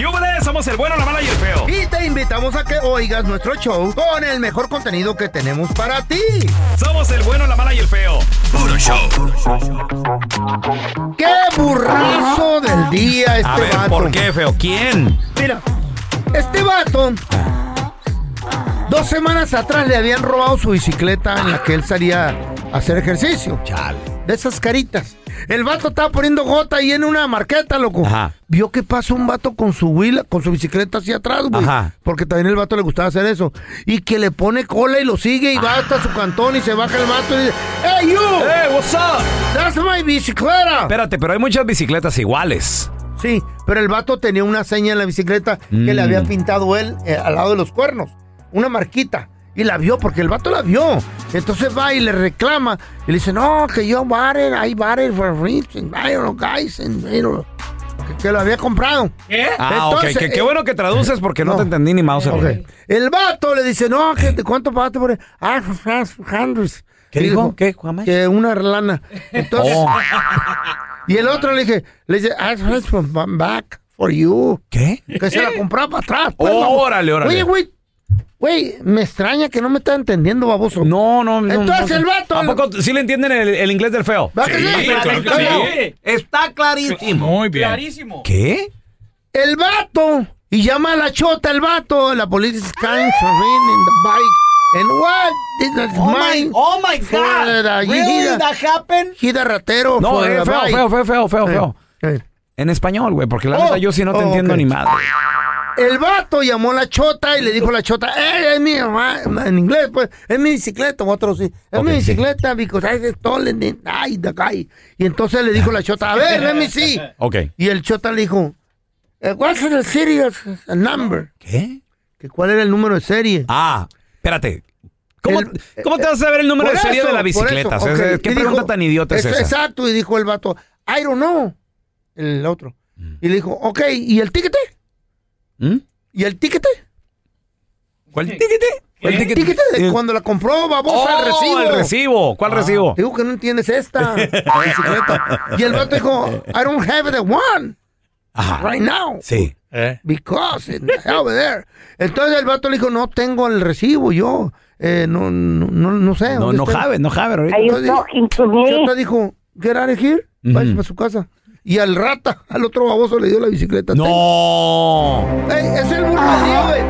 ¡Yúbales! Somos el bueno, la mala y el feo. Y te invitamos a que oigas nuestro show con el mejor contenido que tenemos para ti. Somos el bueno, la mala y el feo. Puro show. ¡Qué burrazo del día este A ver, vato! ¿por qué, feo? ¿Quién? Mira, este vato, dos semanas atrás le habían robado su bicicleta en la que él salía a hacer ejercicio. Chale. De esas caritas. El vato estaba poniendo gota ahí en una marqueta, loco. Ajá. Vio que pasó un vato con su huila, con su bicicleta hacia atrás, güey. Ajá. Porque también el vato le gustaba hacer eso. Y que le pone cola y lo sigue y va hasta su cantón y se baja el vato y dice, ¡Hey, you! ¡Hey, what's up! ¡That's my bicicleta! Espérate, pero hay muchas bicicletas iguales. Sí, pero el vato tenía una seña en la bicicleta que le Mm. había pintado él eh, al lado de los cuernos. Una marquita. Y la vio, porque el vato la vio. Entonces va y le reclama. Y le dice, no, que yo I bought it for rich, and I don't know, guys, and, que, que lo había comprado. Ah, Entonces, ok. Qué eh, bueno que traduces porque no, te entendí ni mouse. Ok. El vato le dice, no, que ¿de ¿cuánto pagaste por él? Ah, hundreds. ¿Qué dijo? ¿Qué, Juanma? Que una lana. Entonces, Oh. y el otro le dije, le dice, I have from back for you. ¿Qué? Que se la compraba para atrás. pues, vamos. Órale, órale. Oye, güey. Güey, me extraña que no me está entendiendo, baboso. No, no, no. Entonces no. el vato- ¿A poco sí le entienden el, el inglés del feo? ¿Va que sí? Está clarísimo. Muy bien. Clarísimo. ¿Qué? El vato. Y llama a la chota el vato. La policía is kind for in the bike. And what? Is Oh my, oh my God. the- Really? he- That happened? he the ratero. No, eh, feo, feo, feo, feo, feo, feo, Eh, eh. En español, güey, porque la Oh, neta yo sí no te oh, entiendo ni madre. El vato llamó a la chota y le dijo a la chota, eh, es mi ma- en inglés, pues, es mi bicicleta, otro sí, es mi bicicleta, because I stolen ay, the guy. Y entonces le dijo la chota, a ver, let me see. Ok. Y el chota le dijo, eh, what's the serious number? ¿Qué? ¿Que ¿Cuál era el número de serie? Ah, espérate. ¿Cómo, El- cómo te vas a saber el número de serie eso, de la bicicleta? eso. ¿Qué Y pregunta dijo- tan idiota es Ex- esa? Exacto, y dijo el vato, I don't know. El otro. Y le dijo, ok, ¿y el tiquete? ¿Mm? ¿Y el tiquete? ¿Cuál tiquete? ¿Cuál El tiquete de cuando la compró, babosa, el Oh, recibo. el recibo. ¿Cuál recibo? Digo que no entiendes esta la. Y el vato dijo, I don't have the one Ajá. right now. Sí. Because it's over there. Entonces el vato le dijo, no tengo el recibo yo. Eh, no, no, no, no sé. No, ¿dónde no está?" jabe, no jabe ahorita. Entonces, dijo, get out of here, váyase para su casa. Y al rata, al otro baboso le dio la bicicleta. No. Ey, es el día, güey.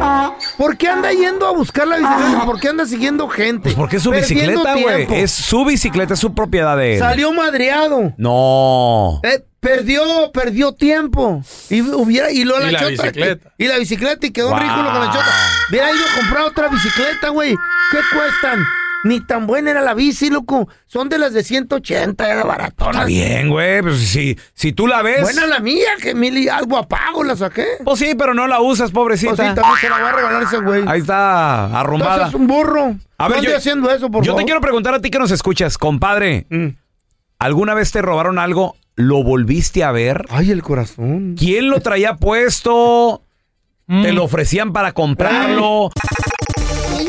¿Por qué anda yendo a buscar la bicicleta? ¿Por qué anda siguiendo gente? Pues porque es su Perdiendo bicicleta, güey. tiempo. Es su bicicleta, es su propiedad de él. Salió madreado. No. Eh, perdió, perdió tiempo. Y hubiera, y, luego Y la chota, bicicleta. Y, la bicicleta, y quedó Wow. ridículo con la chota. Hubiera ido a comprar otra bicicleta, güey. ¿Qué cuestan? Ni tan buena era la bici, loco. Son de las de 180, era baratona. Está bien, güey. Pues si, si tú la ves. Buena la mía, que mil y algo apago la saqué. Pues sí, pero no la usas, pobrecita. Pues sí, también se la va a regalar ese güey. Ahí está arrumbada. Entonces es un burro. A ver, no ande yo- haciendo eso, por Yo te quiero preguntar a ti que nos escuchas, compadre. Mm. ¿Alguna vez te robaron algo? ¿Lo volviste a ver? Ay, el corazón. ¿Quién lo traía puesto? ¿Te lo ofrecían para comprarlo?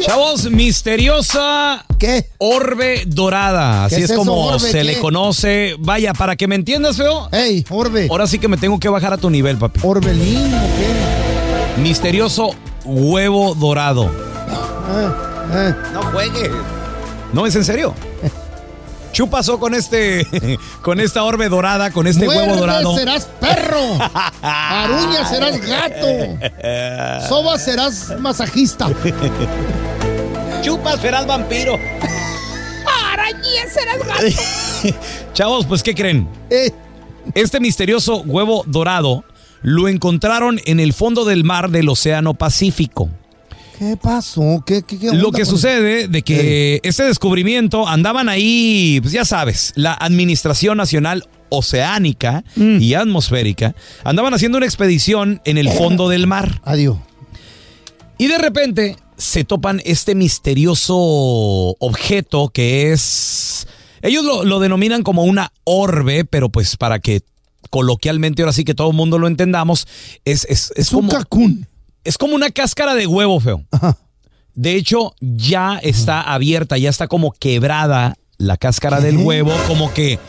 Chavos, misteriosa ¿Qué? orbe dorada. Así ¿Qué es, como orbe? se ¿Qué? le conoce. Vaya, para que me entiendas, feo. Ey, Orbe. Ahora sí que me tengo que bajar a tu nivel, papi. ¿Orbelín qué? Misterioso huevo dorado. Eh, eh. No juegues. No, es en serio. ¿Qué pasó con este, con esta orbe dorada, con este huevo dorado? serás perro. Aruña serás gato. Soba serás masajista. Chupas serás vampiro. Araña serás gato. Chavos, pues ¿qué creen? Eh, Este misterioso huevo dorado lo encontraron en el fondo del mar del Océano Pacífico. ¿Qué pasó? ¿Qué, qué, qué onda Lo que sucede de que este descubrimiento andaban ahí, pues ya sabes, la Administración Nacional Oceánica y Atmosférica andaban haciendo una expedición en el fondo del mar Adiós. y de repente se topan este misterioso objeto que es, ellos lo, lo denominan como una orbe, pero pues para que coloquialmente ahora sí que todo el mundo lo entendamos, es, es, es Es un como, cacún. Es como una cáscara de huevo feo. Ajá. De hecho, ya está abierta, ya está como quebrada la cáscara del huevo, como que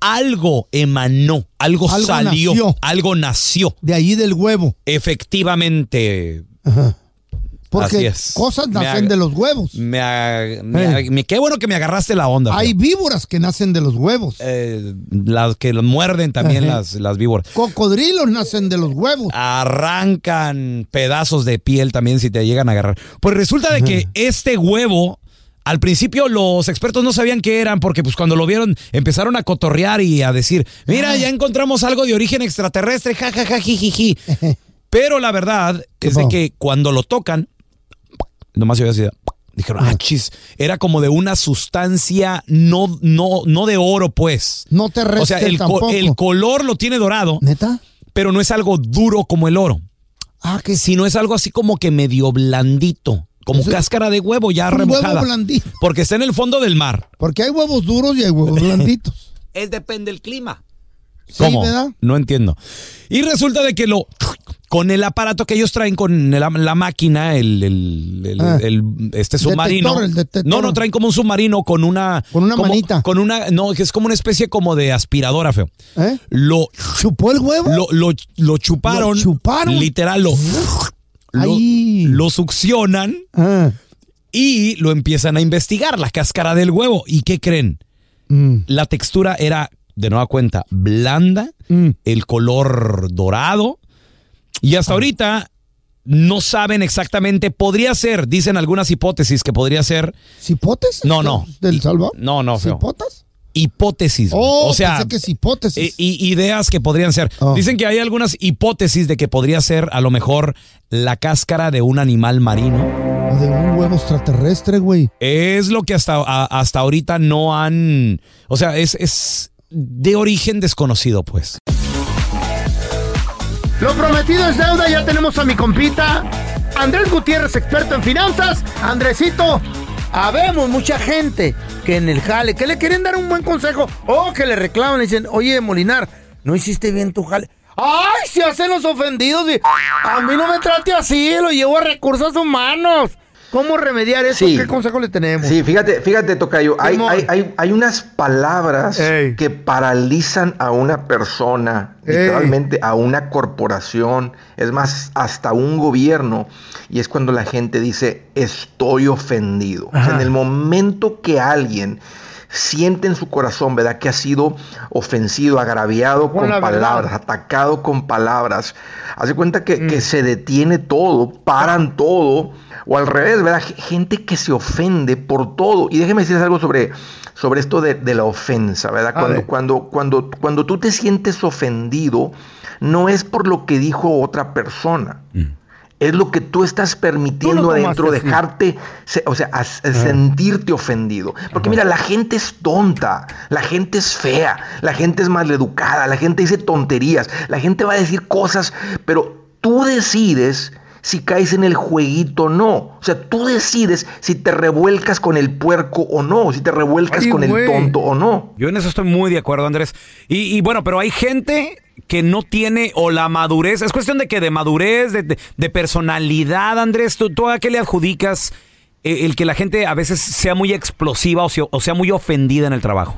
algo emanó, algo, Algo salió, nació. algo nació. De ahí del huevo. Efectivamente, Ajá. Así Porque es. cosas nacen de los huevos. me, ag- me ag- me- qué bueno que me agarraste la onda. Hay víboras que nacen de los huevos. Eh, las que muerden también Ajá. las, las víboras. Cocodrilos nacen de los huevos. Arrancan pedazos de piel también si te llegan a agarrar. Pues resulta de que este huevo, al principio los expertos no sabían qué eran porque pues cuando lo vieron empezaron a cotorrear y a decir, mira, ya encontramos algo de origen extraterrestre, jajaja, jijiji. Pero la verdad es de que cuando lo tocan, nomás yo decía, dijeron, ah, chis, era como de una sustancia no, no, no de oro, pues. No te O sea, el, co- tampoco. el color lo tiene dorado, ¿Neta? pero no es algo duro como el oro Ah, que sino es algo así como que medio blandito, como Eso- cáscara de huevo ya un remojada. huevo blandito. Porque está en el fondo del mar. Porque hay huevos duros y hay huevos blanditos. Es depende del clima. Sí, ¿Cómo? ¿verdad? No entiendo. Y resulta de que lo con el aparato que ellos traen con la, la máquina, el, el- el- Ah. el- este submarino. Detector, el detector. No, no traen como un submarino con una Con una como- manita. Con una no, que es como una especie como de aspiradora, feo. ¿Eh? Lo ¿Chupó el huevo? lo, lo, lo chuparon. ¿Lo chuparon? Literal, lo, lo succionan Ah. y lo empiezan a investigar, la cáscara del huevo. ¿Y qué creen? Mm. La textura era, de nueva cuenta, blanda, Mm. el color dorado. Y hasta ahorita no saben exactamente, podría ser, dicen algunas hipótesis que podría ser ¿Cipotes? No, no. ¿Del Salvador? no, no, feo. ¿Cipotas? hipótesis. Oh, o sea, pensé que es hipótesis. y ideas que podrían ser. Oh. Dicen que hay algunas hipótesis de que podría ser a lo mejor la cáscara de un animal marino. O de un huevo extraterrestre, güey. Es lo que hasta, a- hasta ahorita no han. O sea, es, es de origen desconocido, pues. Lo prometido es deuda, ya tenemos a mi compita Andrés Gutiérrez, experto en finanzas. Andresito, habemos mucha gente que en el jale, que le quieren dar un buen consejo o que le reclaman y dicen, oye, Molinar, no hiciste bien tu jale. ¡Ay, se hacen los ofendidos! a mí no me trate así, lo llevo a recursos humanos. ¿Cómo remediar eso? Sí. ¿Qué consejo le tenemos? Sí, fíjate, fíjate, Tocayo, hay, hay, hay, hay unas palabras Ey. que paralizan a una persona, Ey. literalmente a una corporación, es más, hasta un gobierno, y es cuando la gente dice, estoy ofendido. O sea, Ajá. en el momento que alguien siente en su corazón, ¿verdad? Que ha sido ofensido, agraviado Con con, la verdad. palabras, atacado con palabras. Hace cuenta que, Mm. que se detiene todo, paran todo, o al revés, ¿verdad? Gente que se ofende por todo. Y déjeme decirles algo sobre, sobre esto de, de la ofensa, ¿verdad? Cuando, cuando, cuando, cuando tú te sientes ofendido, no es por lo que dijo otra persona. Es lo que tú estás permitiendo adentro, así. dejarte, o sea, as- sentirte ofendido. Porque mira, la gente es tonta, la gente es fea, la gente es maleducada, la gente dice tonterías, la gente va a decir cosas, pero tú decides si caes en el jueguito o no. O sea, tú decides si te revuelcas con el puerco o no, si te revuelcas Ay, con el tonto o no. Yo en eso estoy muy de acuerdo, Andrés. Y, y bueno, pero hay gente que no tiene o la madurez. Es cuestión de que de madurez, de, de- de personalidad, Andrés. ¿Tú, ¿Tú a qué le adjudicas eh, el que la gente a veces sea muy explosiva o sea, o sea muy ofendida en el trabajo?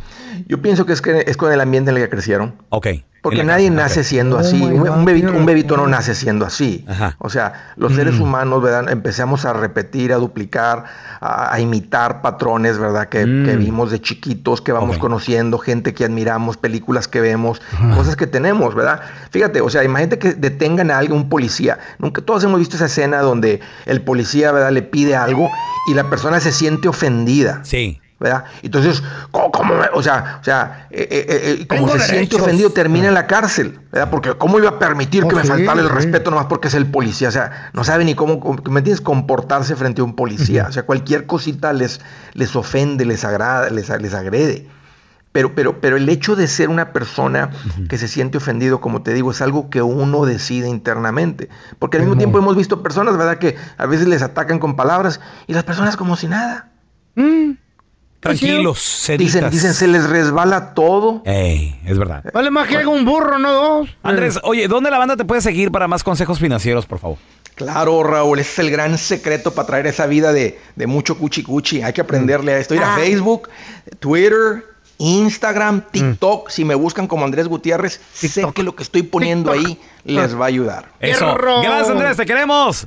Yo pienso que es, que es con el ambiente en el que crecieron. Ok. Porque nadie casa, nace siendo Oh así. Un, bebito, un bebito no nace siendo así. Ajá. O sea, los seres humanos, ¿verdad? Empezamos a repetir, a duplicar, a, a imitar patrones, ¿verdad? Que, Mm. que vimos de chiquitos, que vamos conociendo, gente que admiramos, películas que vemos, cosas que tenemos, ¿verdad? Fíjate, o sea, imagínate que detengan a alguien, un policía. Nunca todos hemos visto esa escena donde el policía, ¿verdad? Le pide algo y la persona se siente ofendida. Sí. ¿Verdad? Entonces, ¿cómo, o sea, o sea, eh, eh, eh, como Tengo se siente ofendido, termina en la cárcel, ¿verdad? Porque ¿cómo iba a permitir Oh, que me sí, faltara el sí. respeto nomás porque es el policía? O sea, no sabe ni cómo, ¿me entiendes? Comportarse frente a un policía. O sea, cualquier cosita les, les ofende, les agrada, les, les agrede. Pero, pero, pero el hecho de ser una persona que se siente ofendido, como te digo, es algo que uno decide internamente. Porque al mismo tiempo hemos visto personas, ¿verdad? Que a veces les atacan con palabras y las personas como si nada. Tranquilos, Dicen, seditas. dicen, se les resbala todo. Ey, es verdad. Vale más que haga un burro, no dos. Andrés, oye, ¿dónde la banda te puede seguir para más consejos financieros, por favor? Claro, Raúl, ese es el gran secreto para traer esa vida de, de mucho cuchi cuchi. Hay que aprenderle a esto. Ir a Facebook, Twitter, Instagram, TikTok. Si me buscan como Andrés Gutiérrez, sé que lo que estoy poniendo ahí les va a ayudar. Eso. Gracias, Andrés, te queremos.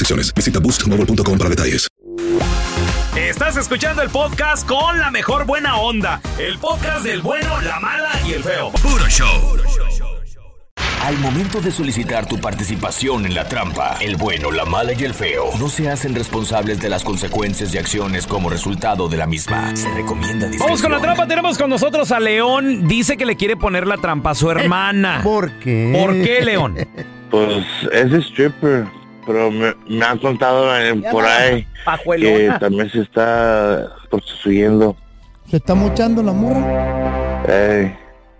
restricciones. Visita boostmobile.com para detalles. Estás escuchando el podcast con la mejor buena onda. El podcast del bueno, la mala y el feo. Puro show. Al momento de solicitar tu participación en la trampa, el bueno, la mala y el feo no se hacen responsables de las consecuencias y acciones como resultado de la misma. Se recomienda discreción. Vamos con la trampa. Tenemos con nosotros a León. Dice que le quiere poner la trampa a su hermana. ¿Por qué? ¿Por qué, León? Pues es stripper, pero me, me han contado en- por ahí que también se está prostituyendo. ¿Se está mochando la morra? Ey,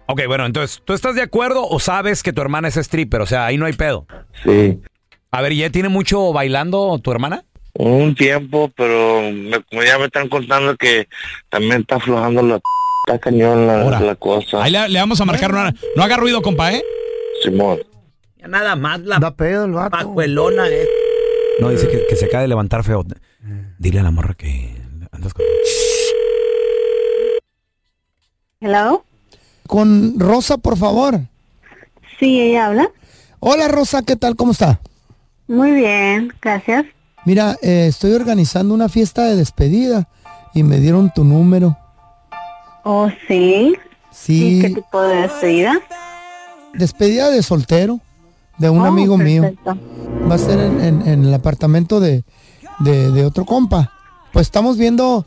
Ok, bueno, entonces, ¿tú estás de acuerdo o sabes que tu hermana es stripper? O sea, ahí no hay pedo. sí, A ver, ¿ya tiene mucho bailando tu hermana? un tiempo, pero me- como ya me están contando que también está aflojando la, está cañón la, cosa. Ahí le, le vamos a marcar. No, no haga ruido, compa, ¿eh? Simón. Ya nada más la Da pedo el vato. pajuelona es. No, dice que, que se acaba de levantar feo. Dile a la morra que andas con... Hello. Con Rosa, por favor. Sí, ella habla. Hola Rosa, ¿qué tal? ¿Cómo está? Muy bien, gracias. Mira, eh, estoy organizando una fiesta de despedida y me dieron tu número. Oh, sí. Sí, ¿Y qué tipo de despedida? despedida de soltero de un Oh, amigo mío. Va a ser en, en- en el apartamento de, de- de otro compa. Pues estamos viendo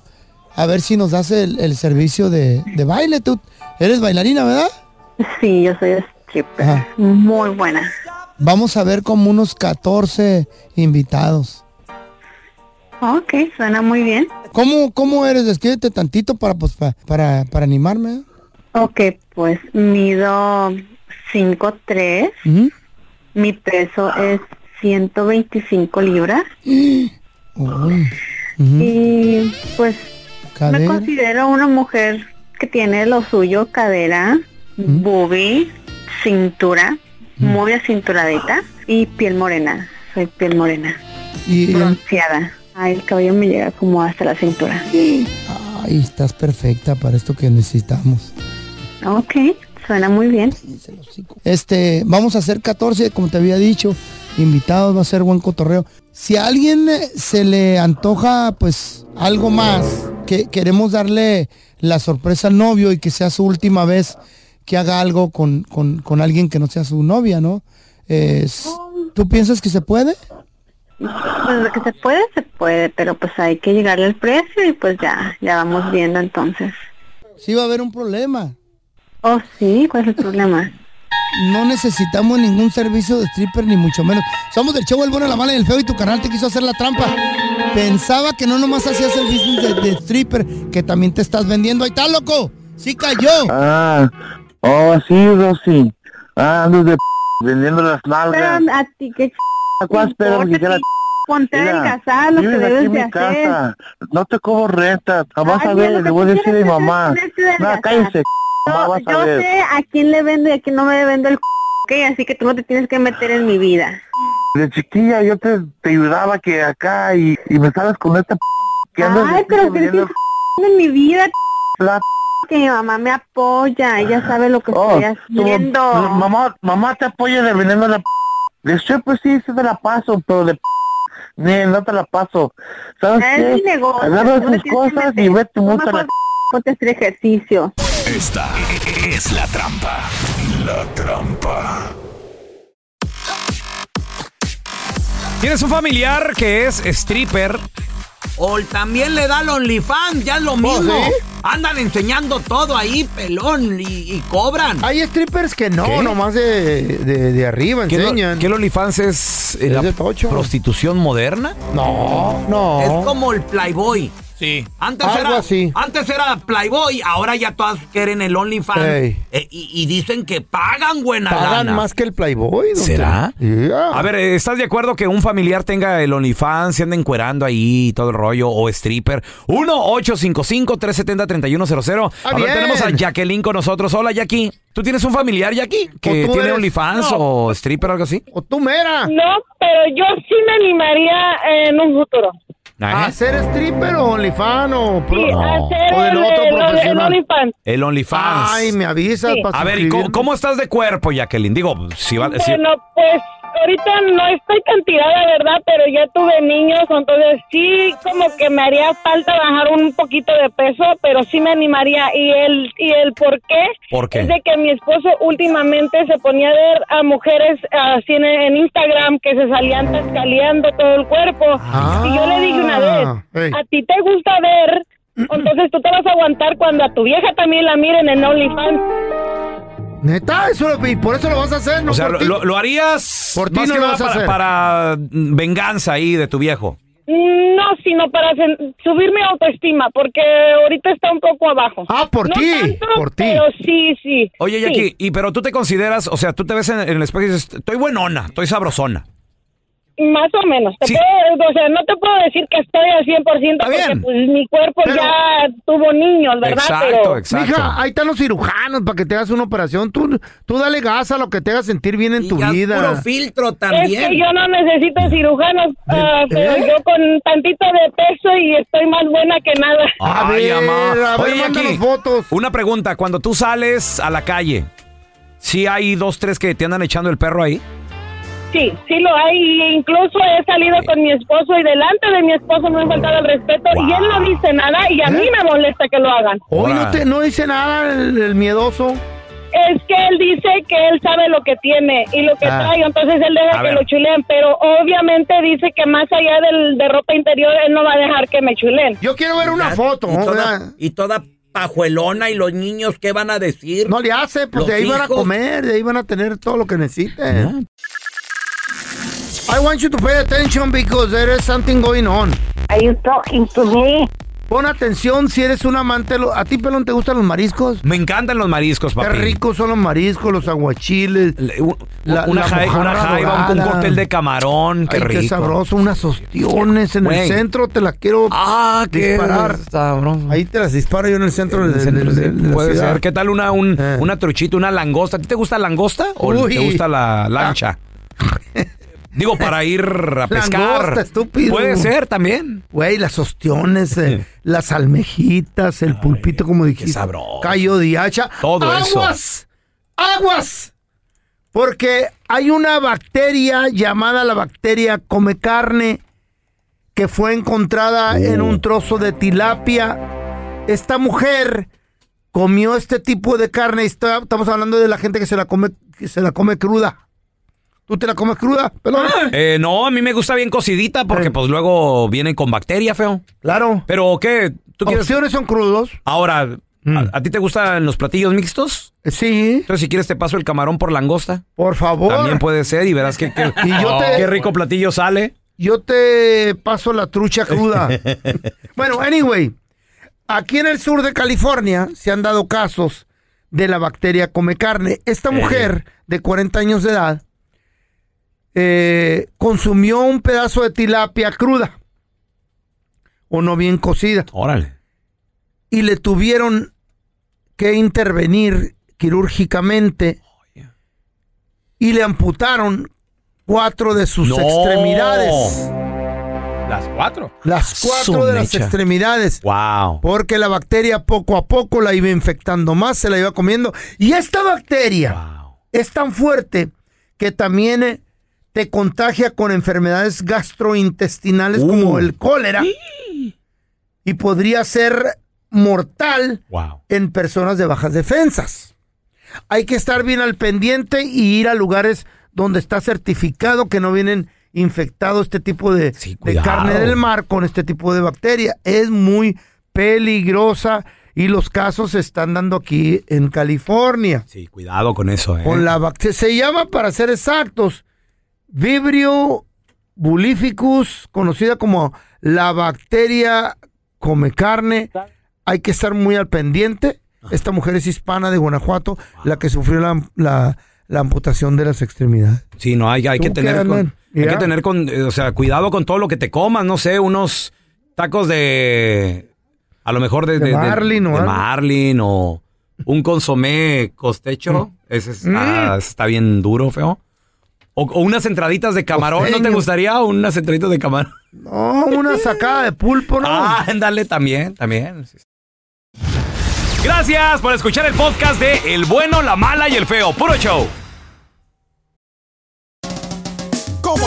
a ver si nos das el, el servicio de, de baile. Tú eres bailarina, ¿verdad? Sí, yo soy stripper. Ajá. Muy buena. Vamos a ver como unos 14 invitados. Ok, suena muy bien. ¿Cómo, cómo eres? Descríbete tantito para, pues, pa- para, para animarme. Ok, pues mido 5'3". Ujú. Mi peso es 125 libras. Uy. Y pues me considero una mujer que tiene lo suyo, cadera, boobie, cintura, muy acinturadita y piel morena. Soy piel morena, Y, bronceada. Ay, el cabello me llega como hasta la cintura. Ay, estás perfecta para esto que necesitamos. Ok, suena muy bien. Este, vamos a hacer 14, como te había dicho. Invitados, va a ser buen cotorreo. Si a alguien eh, se le antoja, pues, algo más, que queremos darle la sorpresa al novio y que sea su última vez que haga algo con, con- con alguien que no sea su novia, ¿no? Es- ¿Tú piensas que se puede? Pues lo que se puede, se puede, pero pues hay que llegarle al precio y pues ya, ya vamos viendo entonces. Sí va a haber un problema. Oh, sí, ¿cuál es el problema? No necesitamos ningún servicio de stripper ni mucho menos. Somos del show El Bueno, la Mala y el Feo y tu canal te quiso hacer la trampa. Pensaba que no nomás hacías el business de, de stripper, que también te estás vendiendo. Ahí está, loco. Sí cayó. Ah, oh, sí, Rosy. Ah, andas de p vendiendo las Pero nalgas. a ti qué ch... ¿Cuál quiera? ch- Ponte a adelgazar lo que debes en de hacer. casa. No te cobro renta. Vas Ay, a ver, lo le que voy a decir a mi mamá. No, cállese. Yo, a yo sé a quién le vendo y a quién no me vendo el c***, ¿ok? Así que tú no te tienes que meter en mi vida. De chiquilla yo te, te ayudaba que acá y, y me sales con esta p que andas Ay, pero p- que estoy en mi vida, la que mi mamá me apoya, ella sabe lo que Oh, estoy tu- haciendo. mamá, mamá te apoya de vendiendo la p de stripper sí, sí te la paso, pero de p ni, no te la paso. ¿Sabes Es qué? mi negocio, Agarra tus cosas y vete mucho a la hacer ejercicio. Esta es la trampa. La trampa. ¿Tienes un familiar que es stripper? O también le da al OnlyFans, ya es lo mismo. Andan enseñando todo ahí, pelón, y, y cobran. Hay strippers que no, ¿Qué? nomás de, de, de arriba ¿Qué, lo- enseñan. ¿Qué el OnlyFans es, eh, Es la de prostitución moderna? No, no. Es como el Playboy. Sí. Antes Algo era, así. antes era Playboy, ahora ya todas quieren el OnlyFans. Ey. Eh, y, y dicen que pagan buena Pagan lana. más que el Playboy. don ¿Será? Yeah. A ver, eh, ¿estás de acuerdo que un familiar tenga el OnlyFans, se anda encuerando ahí y todo el rollo, o stripper? 1-855-370-3100. Ah, A ver, bien. tenemos a Jacqueline con nosotros. Hola, Jackie. ¿Tú tienes un familiar, Jackie, que ¿O tú tiene eres? OnlyFans No. o stripper o algo así? O tú, mera. No, pero yo sí me animaría en un futuro. ¿A ser stripper o OnlyFans o, pro- Sí, hacer o del el, otro el- el profesional? OnlyFans. El OnlyFans. Ay, me avisas Sí. para A ver, ¿y cómo, cómo estás de cuerpo, Jacqueline? Digo, si va, si- Bueno, pues ahorita no estoy tan tirada, ¿verdad? Pero ya tuve niños, entonces sí como que me haría falta bajar un poquito de peso, pero sí me animaría. Y el, y el por qué, ¿Por qué? es de que mi esposo últimamente se ponía a ver a mujeres así en, en Instagram que se salían tascaleando todo el cuerpo. y yo le dije una vez, ey. a ti te gusta ver... Entonces tú te vas a aguantar cuando a tu vieja también la miren en OnlyFans. Neta, eso lo- y por eso lo vas a hacer, ¿no? o sea, por lo, ti. lo- lo harías Por ti más no que lo nada vas a para, hacer. para, mm, venganza ahí de tu viejo. No, sino para sen- subir mi autoestima, porque ahorita está un poco abajo. Ah, por No ti, tanto, por ti. Pero sí, sí. Oye, sí. Jackie, y pero tú te consideras, o sea, tú te ves en, en el espejo y dices, estoy buenona, estoy sabrosona. Más o menos. Te Sí. puedo- o sea, no te puedo decir que estoy al 100% porque pues mi cuerpo Pero- ya tuvo niños, ¿verdad? Exacto, pero exacto. Mija, ahí están los cirujanos para que te hagas una operación. Tú, tú dale gas a lo que te haga sentir bien en Y tu ya vida. puro filtro es también. que yo no necesito cirujanos, ah, pero ¿Eh? yo con tantito de peso y estoy más buena que nada. A Ay, ver, amá. a ver, Oye, fotos. Una pregunta, cuando tú sales a la calle, ¿sí hay dos, tres que te andan echando el perro ahí? Sí, sí lo hay. y Incluso he salido con mi esposo y delante de mi esposo me han faltado el respeto y él no dice nada y a mí me molesta que lo hagan. Hoy no, te, no dice nada el, el miedoso. Es que él dice que él sabe lo que tiene y lo que Ah. trae, entonces él deja A que ver. lo chuleen, pero obviamente dice que más allá del, de ropa interior él no va a dejar que me chulen. Yo quiero ver una foto. Y ¿no? toda, y toda pajuelona y los niños, ¿qué van a decir? No le hace, pues Los de ahí van a comer, de ahí van a tener todo lo que necesiten. I want you to pay attention because there is something going on. Are you talking to me? Pon atención si eres un amante. ¿A ti, pelón, te gustan los mariscos? Me encantan los mariscos, papi. Qué ricos son los mariscos, los aguachiles. Le- un- La- una, la una jaiba, un, un cóctel de camarón, qué Ay, rico. qué sabroso, unas ostiones en el centro, te las quiero Ah, qué disparar. sabroso. Ahí te las disparo yo en el centro, En de, el centro, de- de- sí. de la Puede ser. ¿Qué tal una, un- Eh. una truchita, una langosta? ¿A ti te gusta la langosta o Uy. te gusta la lancha? Digo, para ir a pescar. Langosta, estúpido. Puede ser también. Güey, las ostiones, eh, las almejitas, el pulpito, como dijiste. sabroso. Callo de hacha. Todo eso. ¡Aguas! ¡Aguas! Porque hay una bacteria llamada la bacteria come carne que fue encontrada en un trozo de tilapia. Esta mujer comió este tipo de carne. y está- Estamos hablando de la gente que se la come, que se la come cruda. ¿Tú te la comes cruda, pelón? Eh, no, a mí me gusta bien cocidita porque pues luego vienen con bacteria, feo. Claro. Pero, ¿qué? ¿Tú quieres? Opciones son crudos. Ahora, ¿a, a ti te gustan los platillos mixtos? Sí. Entonces, si quieres, te paso el camarón por langosta. Por favor. También puede ser y verás que, que- Y yo te- qué rico platillo sale. Yo te paso la trucha cruda. bueno, anyway, aquí en el sur de California se han dado casos de la bacteria come carne. Esta mujer de 40 años de edad eh, consumió un pedazo de tilapia cruda o no bien cocida. Órale. Y le tuvieron que intervenir quirúrgicamente y le amputaron cuatro de sus No. extremidades. Las cuatro. Las cuatro de las extremidades. Wow. Porque la bacteria poco a poco la iba infectando más, se la iba comiendo. Y esta bacteria es tan fuerte que también eh, te contagia con enfermedades gastrointestinales Uh. como el cólera. Y podría ser mortal Wow. en personas de bajas defensas. Hay que estar bien al pendiente y ir a lugares donde está certificado que no vienen infectados este tipo de, carne del mar con este tipo de bacteria. Es muy peligrosa y los casos se están dando aquí en California. Sí, cuidado con eso, eh. Con la bacteria, se llama, para ser exactos, Vibrio bulificus, conocida como la bacteria come carne. Hay que estar muy al pendiente. Esta mujer es hispana de Guanajuato, la que sufrió la, la- la amputación de las extremidades. Sí, no, hay, hay que ¿Tú qué, tener con, hay que tener con, eh, o sea, cuidado con todo lo que te comas, no sé, unos tacos de, a lo mejor de, De marlin o de marlin o un consomé costecho, ese está, Mm. ese está bien duro, feo. O, o unas entraditas de camarón, ¿no te gustaría? Unas entraditas de camarón. No, una sacada de pulpo, ¿no? Ah, ándale, también, también. Gracias por escuchar el podcast de El Bueno, la Mala y el Feo. Puro show.